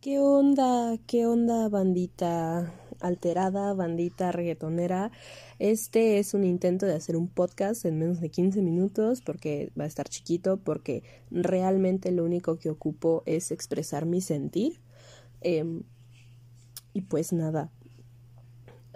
¿Qué onda? ¿Qué onda, bandita alterada, bandita reggaetonera? Este es un intento de hacer un podcast en menos de 15 minutos porque va a estar chiquito, porque realmente lo único que ocupo es expresar mi sentir. Em, y pues nada,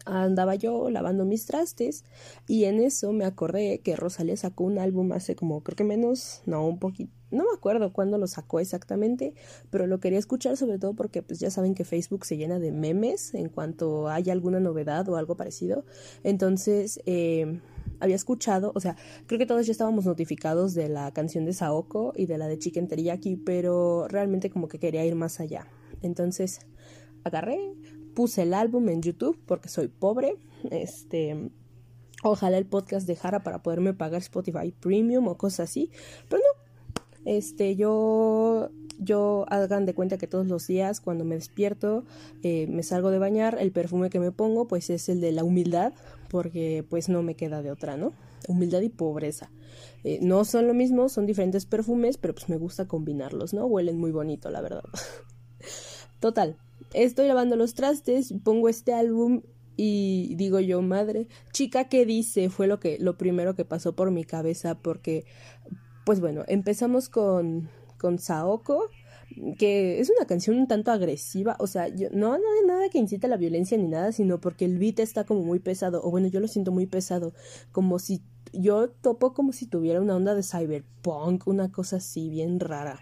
andaba yo lavando mis trastes y en eso me acordé que Rosalía sacó un álbum hace como creo que menos, no, un poquito, no me acuerdo cuándo lo sacó exactamente, pero lo quería escuchar sobre todo porque pues ya saben que Facebook se llena de memes en cuanto haya alguna novedad o algo parecido. Entonces, eh, había escuchado, o sea, creo que todos ya estábamos notificados de la canción de Saoko y de la de Chicken Teriyaki, pero realmente como que quería ir más allá. Entonces, agarré, puse el álbum en YouTube porque soy pobre. Este, ojalá el podcast dejara para poderme pagar Spotify Premium o cosas así, pero no. Este, yo yo hagan de cuenta que todos los días cuando me despierto eh, me salgo de bañar el perfume que me pongo pues es el de la humildad porque pues no me queda de otra no humildad y pobreza. Eh, no son lo mismo son diferentes perfumes pero pues me gusta combinarlos no huelen muy bonito la verdad. Total estoy lavando los trastes, pongo este álbum y digo yo, madre, chica, ¿qué dice? Fue lo que lo primero que pasó por mi cabeza porque pues bueno, empezamos con con Saoko que es una canción un tanto agresiva, o sea, yo, no, no hay nada que incite a la violencia ni nada, sino porque el beat está como muy pesado, o bueno, yo lo siento muy pesado, como si yo topo como si tuviera una onda de cyberpunk, una cosa así bien rara.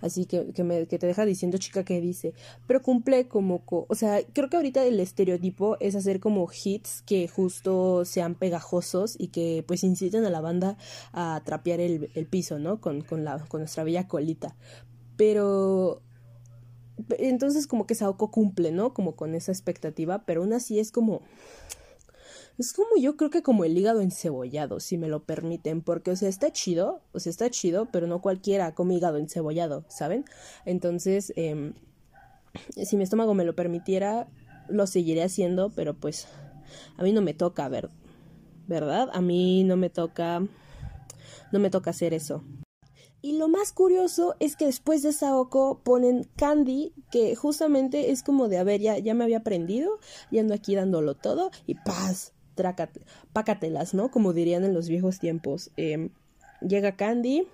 Así que, que, me, te deja diciendo chica que dice, pero cumple como, o sea, creo que ahorita el estereotipo es hacer como hits que justo sean pegajosos y que pues inciten a la banda a trapear el, el piso, ¿no? Con, con, la, con nuestra bella colita. Pero entonces como que Saoko cumple, ¿no? Como con esa expectativa, pero aún así es como es como yo creo que como el hígado encebollado, si me lo permiten, porque o sea, está chido, o sea, está chido, pero no cualquiera come hígado encebollado, ¿saben? Entonces, eh, si mi estómago me lo permitiera, lo seguiré haciendo, pero pues a mí no me toca, ver, ¿verdad? A mí no me toca, no me toca hacer eso. Y lo más curioso es que después de Saoko ponen Candy, que justamente es como de, a ver, ya, ya me había aprendido, y ando aquí dándolo todo, y paz, pácatelas, ¿no? Como dirían en los viejos tiempos. Em, llega Candy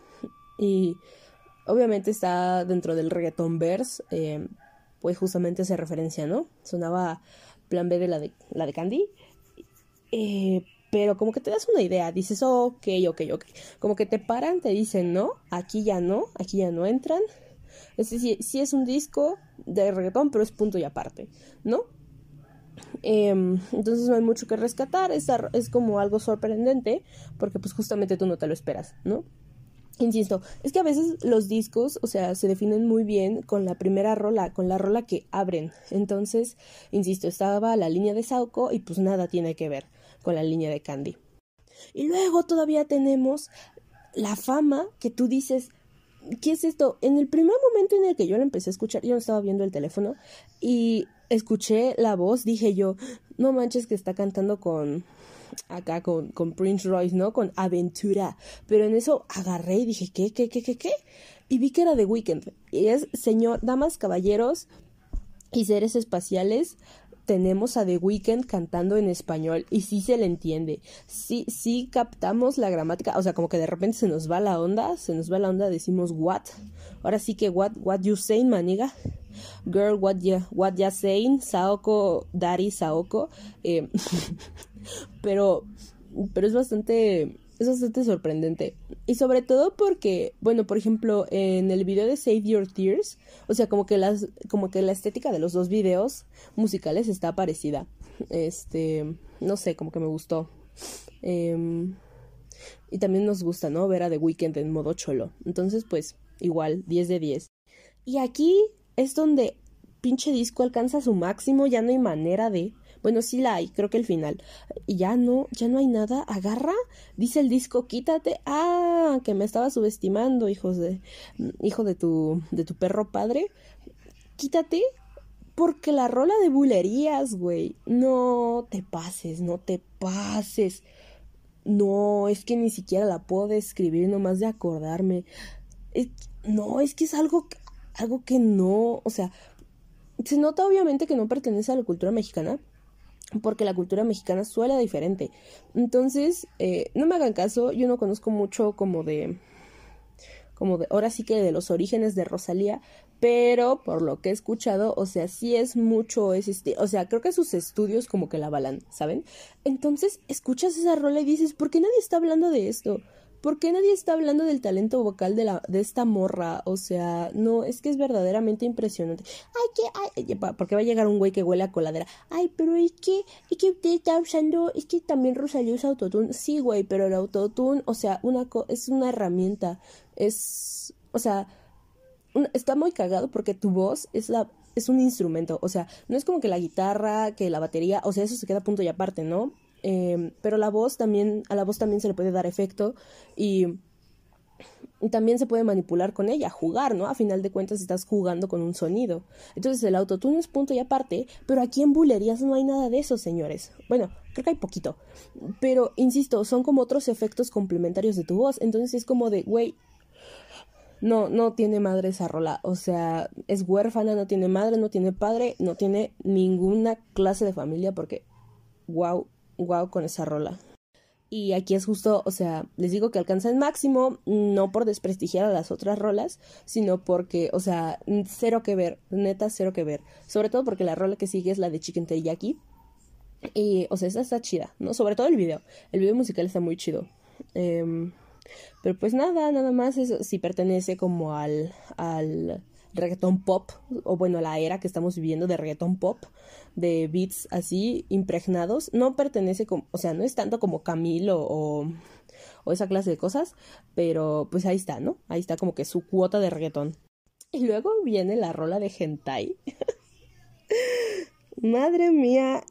y obviamente está dentro del reggaeton verse, em, pues justamente hace referencia, ¿no? Sonaba plan B de la de, la de Candy. Eh, pero como que te das una idea, dices, ok, ok, ok. Como que te paran, te dicen, no, aquí ya no, aquí ya no entran. Es decir, sí es un disco de reggaetón, pero es punto y aparte, ¿no? Em, entonces no hay mucho que rescatar, es, es como algo sorprendente, porque pues justamente tú no te lo esperas, ¿no? Insisto, es que a veces los discos, o sea, se definen muy bien con la primera rola, con la rola que abren. Entonces, insisto, estaba la línea de Sauco y pues nada tiene que ver con la línea de Candy. Y luego todavía tenemos la fama que tú dices, ¿qué es esto? En el primer momento en el que yo lo empecé a escuchar, yo no estaba viendo el teléfono y escuché la voz, dije yo, no manches que está cantando con acá con, con Prince Royce, ¿no? Con Aventura. Pero en eso agarré y dije, ¿qué, qué, qué, qué, qué? Y vi que era de Weekend. Y es, señor, damas, caballeros y seres espaciales, tenemos a The Weeknd cantando en español y sí se le entiende. Sí, sí captamos la gramática, o sea, como que de repente se nos va la onda, se nos va la onda, decimos what. Ahora sí que what, what you saying, maniga. Girl, what ya, what ya saying, Saoko, Daddy, Saoko. Eh, pero, pero es bastante es bastante sorprendente. Y sobre todo porque, bueno, por ejemplo, en el video de Save Your Tears, o sea, como que las, como que la estética de los dos videos musicales está parecida. Este, no sé, como que me gustó. Em, y también nos gusta, ¿no? Ver a The Weeknd en modo cholo. Entonces, pues, igual, 10 de 10. Y aquí es donde pinche disco alcanza su máximo, ya no hay manera de bueno, sí la hay, creo que el final. Y ya no, ya no hay nada. Agarra, dice el disco, quítate. Ah, que me estaba subestimando, hijos de, hijo de tu, de tu perro padre. Quítate, porque la rola de bulerías, güey. No te pases, no te pases. No, es que ni siquiera la puedo describir nomás de acordarme. no, es que es algo, algo que no, o sea, se nota obviamente que no pertenece a la cultura mexicana, porque la cultura mexicana suena diferente. Entonces, eh, no me hagan caso, yo no conozco mucho como de como de, ahora sí que de los orígenes de Rosalía, pero por lo que he escuchado, o sea, sí es mucho ese o sea, creo que sus estudios como que la avalan, ¿saben? Entonces, escuchas esa rola y dices, ¿por qué nadie está hablando de esto? ¿Por qué nadie está hablando del talento vocal de, la, de esta morra? O sea, no, es que es verdaderamente impresionante. Ay, que, ay, porque va a llegar un güey que huele a coladera. Ay, pero es que, es que usted está usando, es que también Rosalía usa autotune. Sí, güey, pero el autotune, o sea, una es una herramienta. Es, o sea, está muy cagado porque tu voz es la es un instrumento, o sea, no es como que la guitarra, que la batería, o sea, eso se queda punto y aparte, ¿no? Em, pero la voz también, a la voz también se le puede dar efecto y, también se puede manipular con ella, jugar, ¿no? A final de cuentas estás jugando con un sonido. Entonces el autotune es punto y aparte, pero aquí en bulerías no hay nada de eso, señores. Bueno, creo que hay poquito. Pero, insisto, son como otros efectos complementarios de tu voz. Entonces es como de, güey, no, no tiene madre esa rola. O sea, es huérfana, no tiene madre, no tiene padre, no tiene ninguna clase de familia porque, wow, wow con esa rola. Y aquí es justo, o sea, les digo que alcanza el máximo, no por desprestigiar a las otras rolas, sino porque, o sea, cero que ver, neta, cero que ver. Sobre todo porque la rola que sigue es la de Chicken Teriyaki. Y, o sea, esa está chida, ¿no? Sobre todo el video. El video musical está muy chido. Em, pero pues nada, nada más eso sí pertenece como al, al reggaeton pop, o bueno, la era que estamos viviendo de reggaeton pop, de beats así impregnados, no pertenece como, o sea, no es tanto como Camilo o, o esa clase de cosas, pero pues ahí está, ¿no? Ahí está como que su cuota de reggaeton. Y luego viene la rola de hentai. Madre mía,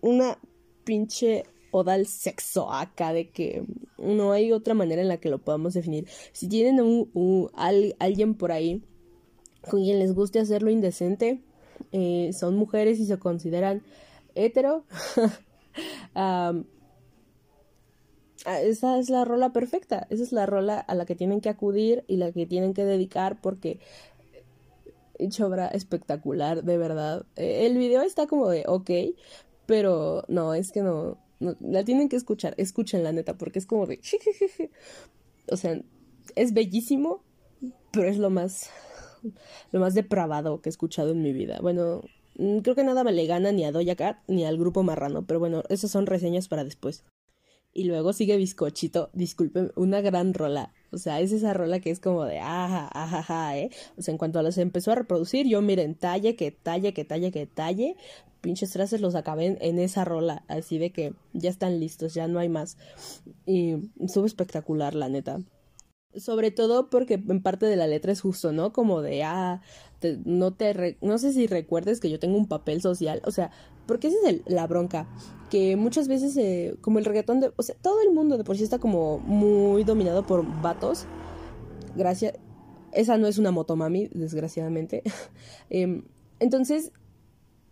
una pinche oda sexo acá de que no hay otra manera en la que lo podamos definir. Si tienen un, alguien por ahí quien les guste hacerlo indecente, eh, son mujeres y se consideran hetero. esa es la rola perfecta, esa es la rola a la que tienen que acudir y la que tienen que dedicar porque obra espectacular, de verdad. Eh, el video está como de ok, pero no, es que no, la tienen que escuchar, escuchen la neta, porque es como de o sea, es bellísimo, pero es lo más lo más depravado que he escuchado en mi vida. Bueno, mm, creo que nada me le gana ni a Doja Cat ni al grupo Marrano, pero bueno, esas son reseñas para después. Y luego sigue Bizcochito, disculpen, una gran rola. O sea, es esa rola que es como de ajá, ajá, ajá, ¿eh? O sea, en cuanto a las empezó a reproducir, yo miren, talle, que talle, que talle, que talle. Pinches frases los acabé en, esa rola, así de que ya están listos, ya no hay más. Y sube espectacular, la neta. Sobre todo porque en parte de la letra es justo, ¿no? Como de, ah, no te, no sé si recuerdes que yo tengo un papel social, o sea, porque esa es la bronca, que muchas veces, eh, como el reggaetón, de, o sea, todo el mundo de por sí está como muy dominado por vatos, gracias, esa no es una motomami, desgraciadamente, em, entonces,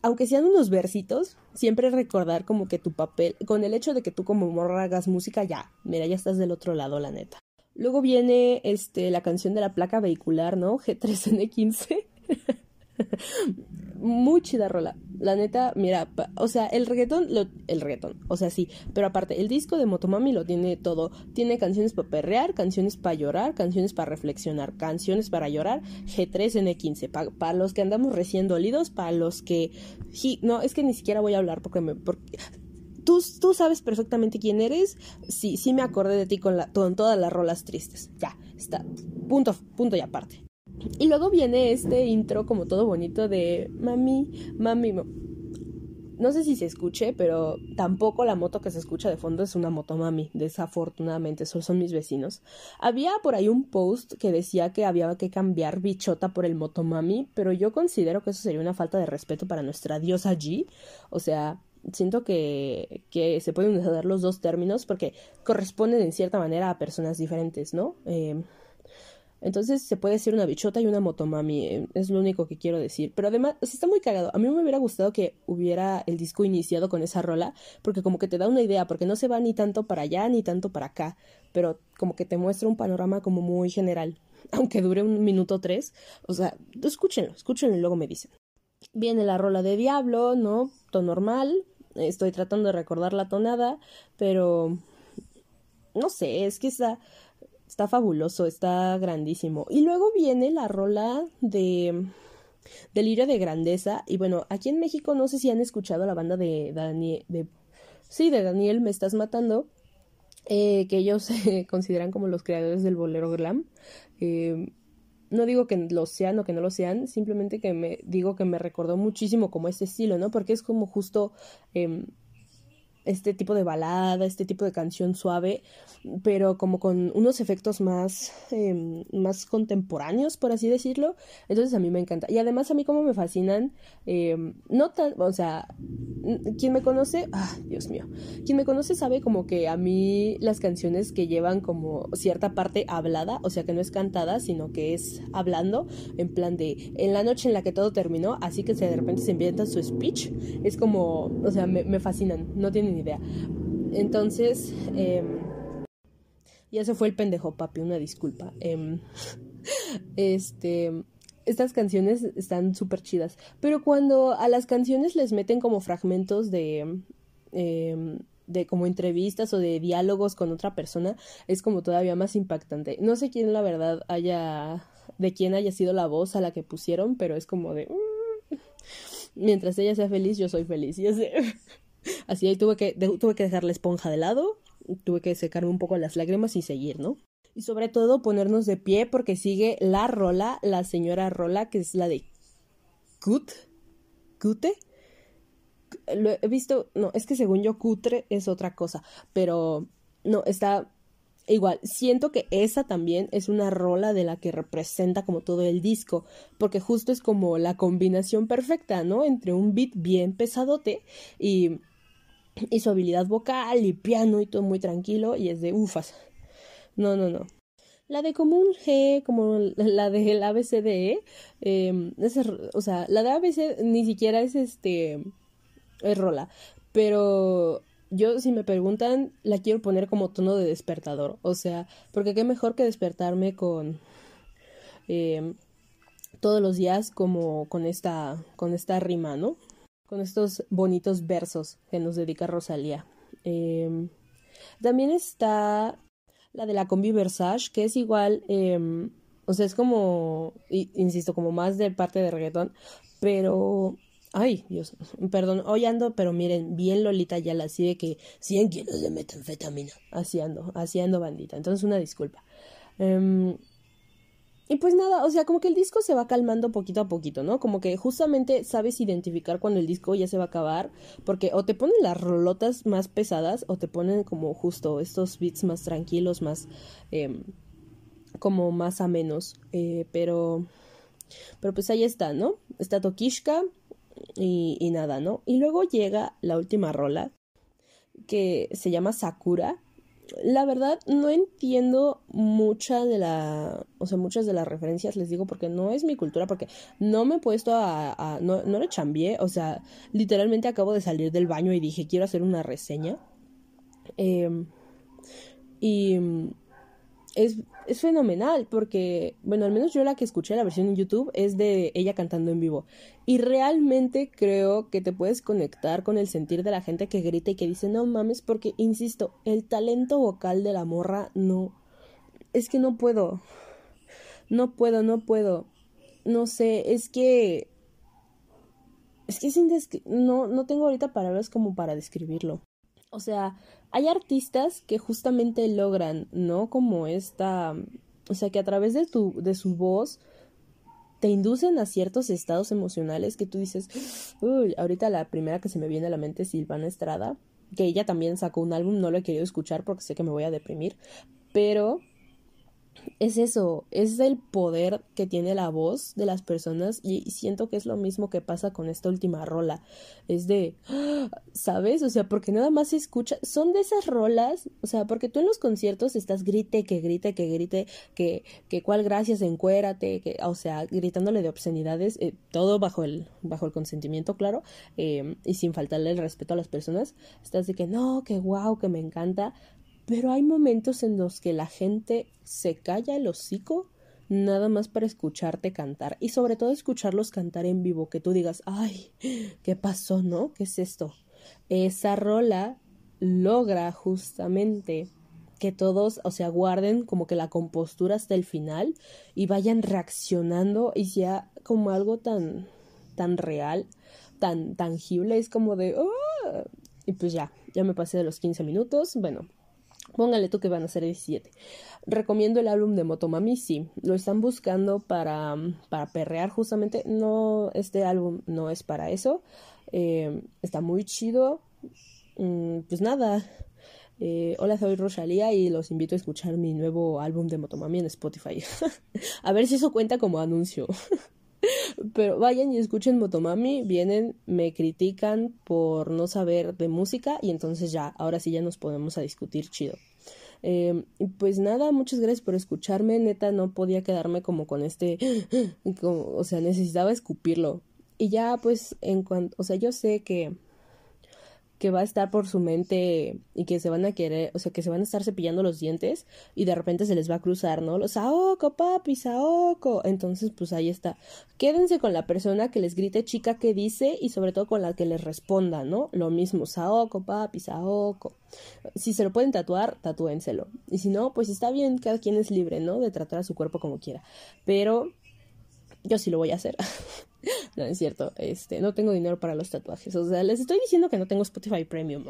aunque sean unos versitos, siempre recordar como que tu papel, con el hecho de que tú como morra hagas música, ya, mira, ya estás del otro lado, la neta. Luego viene este, la canción de la placa vehicular, ¿no? G3N15. Muy chida rola. La neta, mira, o sea, el reggaetón, lo, el reggaetón, o sea, sí, pero aparte, el disco de Motomami lo tiene todo. Tiene canciones para perrear, canciones para llorar, canciones para reflexionar, canciones para llorar, G3N15, para los que andamos recién dolidos, para los que... no, es que ni siquiera voy a hablar porque me... Porque, Tú, tú, sabes perfectamente quién eres. Sí, sí me acordé de ti con, la, con todas las rolas tristes. Ya, está. Punto, punto y aparte. Y luego viene este intro como todo bonito de mami, mami. No sé si se escuche, pero tampoco la moto que se escucha de fondo es una moto mami. Desafortunadamente, solo son mis vecinos. Había por ahí un post que decía que había que cambiar bichota por el motomami, pero yo considero que eso sería una falta de respeto para nuestra diosa G. O sea, siento que, que se pueden usar los dos términos porque corresponden en cierta manera a personas diferentes, ¿no? Eh, entonces se puede decir una bichota y una motomami, eh, es lo único que quiero decir. Pero además, está muy cagado. A mí me hubiera gustado que hubiera el disco iniciado con esa rola, porque como que te da una idea, porque no se va ni tanto para allá ni tanto para acá, pero como que te muestra un panorama como muy general, aunque dure un minuto tres. O sea, escúchenlo, escúchenlo y luego me dicen. Viene la rola de Diablo, ¿no? Todo normal. Estoy tratando de recordar la tonada, pero no sé, es que está, está fabuloso, está grandísimo. Y luego viene la rola de Delirio de Grandeza. Y bueno, aquí en México no sé si han escuchado la banda de Daniel, de, sí, de Daniel Me Estás Matando, eh, que ellos se consideran como los creadores del bolero glam. Eh, no digo que lo sean o que no lo sean, simplemente que me digo que me recordó muchísimo como ese estilo, ¿no? Porque es como justo em, este tipo de balada, este tipo de canción suave, pero como con unos efectos más, eh, más contemporáneos, por así decirlo. Entonces a mí me encanta. Y además a mí como me fascinan, eh, no tan, o sea, quien me conoce, ah, Dios mío, quien me conoce sabe como que a mí las canciones que llevan como cierta parte hablada, o sea que no es cantada, sino que es hablando, en plan de, en la noche en la que todo terminó, así que se de repente se inventa su speech, es como, o sea, me, me fascinan, no tienen idea. Entonces, eh, ya se fue el pendejo, papi, una disculpa. Em, este, estas canciones están súper chidas. Pero cuando a las canciones les meten como fragmentos de. Em, de como entrevistas o de diálogos con otra persona, es como todavía más impactante. No sé quién la verdad haya. de quién haya sido la voz a la que pusieron, pero es como de. Mm, mientras ella sea feliz, yo soy feliz. Ya sé. Así ahí tuve que, tuve que dejar la esponja de lado, tuve que secarme un poco las lágrimas y seguir, ¿no? Y sobre todo ponernos de pie porque sigue la Rola, la señora Rola, que es la de Cut, Cute. Lo he visto, no, es que según yo Cutre es otra cosa, pero no, está igual. Siento que esa también es una rola de la que representa como todo el disco, porque justo es como la combinación perfecta, ¿no? Entre un beat bien pesadote y y su habilidad vocal y piano y todo muy tranquilo y es de ufas. No, no, no. La de como un G, como la del ABCDE, eh, o sea, la de ABC ni siquiera es este, es rola, pero yo si me preguntan la quiero poner como tono de despertador, o sea, porque qué mejor que despertarme con em, todos los días como con esta, con esta rima, ¿no? Con estos bonitos versos que nos dedica Rosalía. Em, también está la de la combi Versage, que es igual, em, o sea, es como, insisto, como más de parte de reggaetón, pero, ay, Dios, perdón, hoy ando, pero miren, bien Lolita ya la así de que 100 kilos de metanfetamina, así ando, así ando bandita, entonces una disculpa. Em, y pues nada, o sea, como que el disco se va calmando poquito a poquito, ¿no? Como que justamente sabes identificar cuando el disco ya se va a acabar, porque o te ponen las rolotas más pesadas o te ponen como justo estos beats más tranquilos, más... Eh, como más a menos, eh, pero... Pero pues ahí está, ¿no? Está Tokishka y, y nada, ¿no? Y luego llega la última rola que se llama Sakura la verdad no entiendo mucha de la, o sea, muchas de las referencias, les digo, porque no es mi cultura, porque no me he puesto a, no, no le chambié, o sea, literalmente acabo de salir del baño y dije, quiero hacer una reseña. Em, y es, es fenomenal porque, bueno, al menos yo la que escuché la versión en YouTube es de ella cantando en vivo. Y realmente creo que te puedes conectar con el sentir de la gente que grita y que dice, no mames, porque, insisto, el talento vocal de la morra no... Es que no puedo. No puedo, no puedo. No sé, es que... Es que es no, no tengo ahorita palabras como para describirlo. O sea, hay artistas que justamente logran, ¿no? Como esta, o sea, que a través de tu, de su voz te inducen a ciertos estados emocionales que tú dices, uy, ahorita la primera que se me viene a la mente es Silvana Estrada, que ella también sacó un álbum, no lo he querido escuchar porque sé que me voy a deprimir, pero es eso, es el poder que tiene la voz de las personas y siento que es lo mismo que pasa con esta última rola. Es de, ¿sabes? O sea, porque nada más se escucha, son de esas rolas, o sea, porque tú en los conciertos estás grite, que grite, que grite, que, que cuál gracias, encuérate, que, o sea, gritándole de obscenidades, eh, todo bajo el, bajo el consentimiento, claro, eh, y sin faltarle el respeto a las personas, estás de que no, que wow, que me encanta, pero hay momentos en los que la gente se calla el hocico, nada más para escucharte cantar y sobre todo escucharlos cantar en vivo, que tú digas, ay, ¿qué pasó, no? ¿Qué es esto? Esa rola logra justamente que todos, o sea, guarden como que la compostura hasta el final y vayan reaccionando y sea como algo tan, tan real, tan tangible, es como de, oh", y pues ya, ya me pasé de los 15 minutos, bueno, Póngale tú que van a ser 17. Recomiendo el álbum de Motomami, sí. Lo están buscando para, para perrear justamente. No, este álbum no es para eso. Eh, está muy chido. Mm, pues nada. Eh, hola, soy Rosalía y los invito a escuchar mi nuevo álbum de Motomami en Spotify. a ver si eso cuenta como anuncio. Pero vayan y escuchen Motomami, vienen, me critican por no saber de música y entonces ya, ahora sí ya nos podemos a discutir chido. Eh, pues nada, muchas gracias por escucharme, neta no podía quedarme como con este, o sea, necesitaba escupirlo. Y ya pues en cuanto, o sea, yo sé que que va a estar por su mente y que se van a querer, o sea, que se van a estar cepillando los dientes y de repente se les va a cruzar, ¿no? Los Saoko, papi, Saoko. Entonces, pues ahí está. Quédense con la persona que les grite chica que dice y sobre todo con la que les responda, ¿no? Lo mismo, Saoko, papi, Saoko. Si se lo pueden tatuar, tatúenselo. Y si no, pues está bien, cada quien es libre, ¿no? De tratar a su cuerpo como quiera. Pero yo sí lo voy a hacer. no es cierto, este, no tengo dinero para los tatuajes. O sea, les estoy diciendo que no tengo Spotify Premium.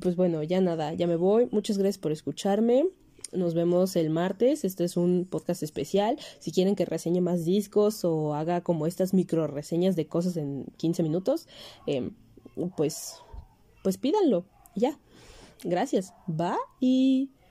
Pues bueno, ya nada, ya me voy. Muchas gracias por escucharme. Nos vemos el martes. Este es un podcast especial. Si quieren que reseñe más discos o haga como estas micro reseñas de cosas en 15 minutos, em, pues, pues pídanlo. Ya. Gracias. Bye.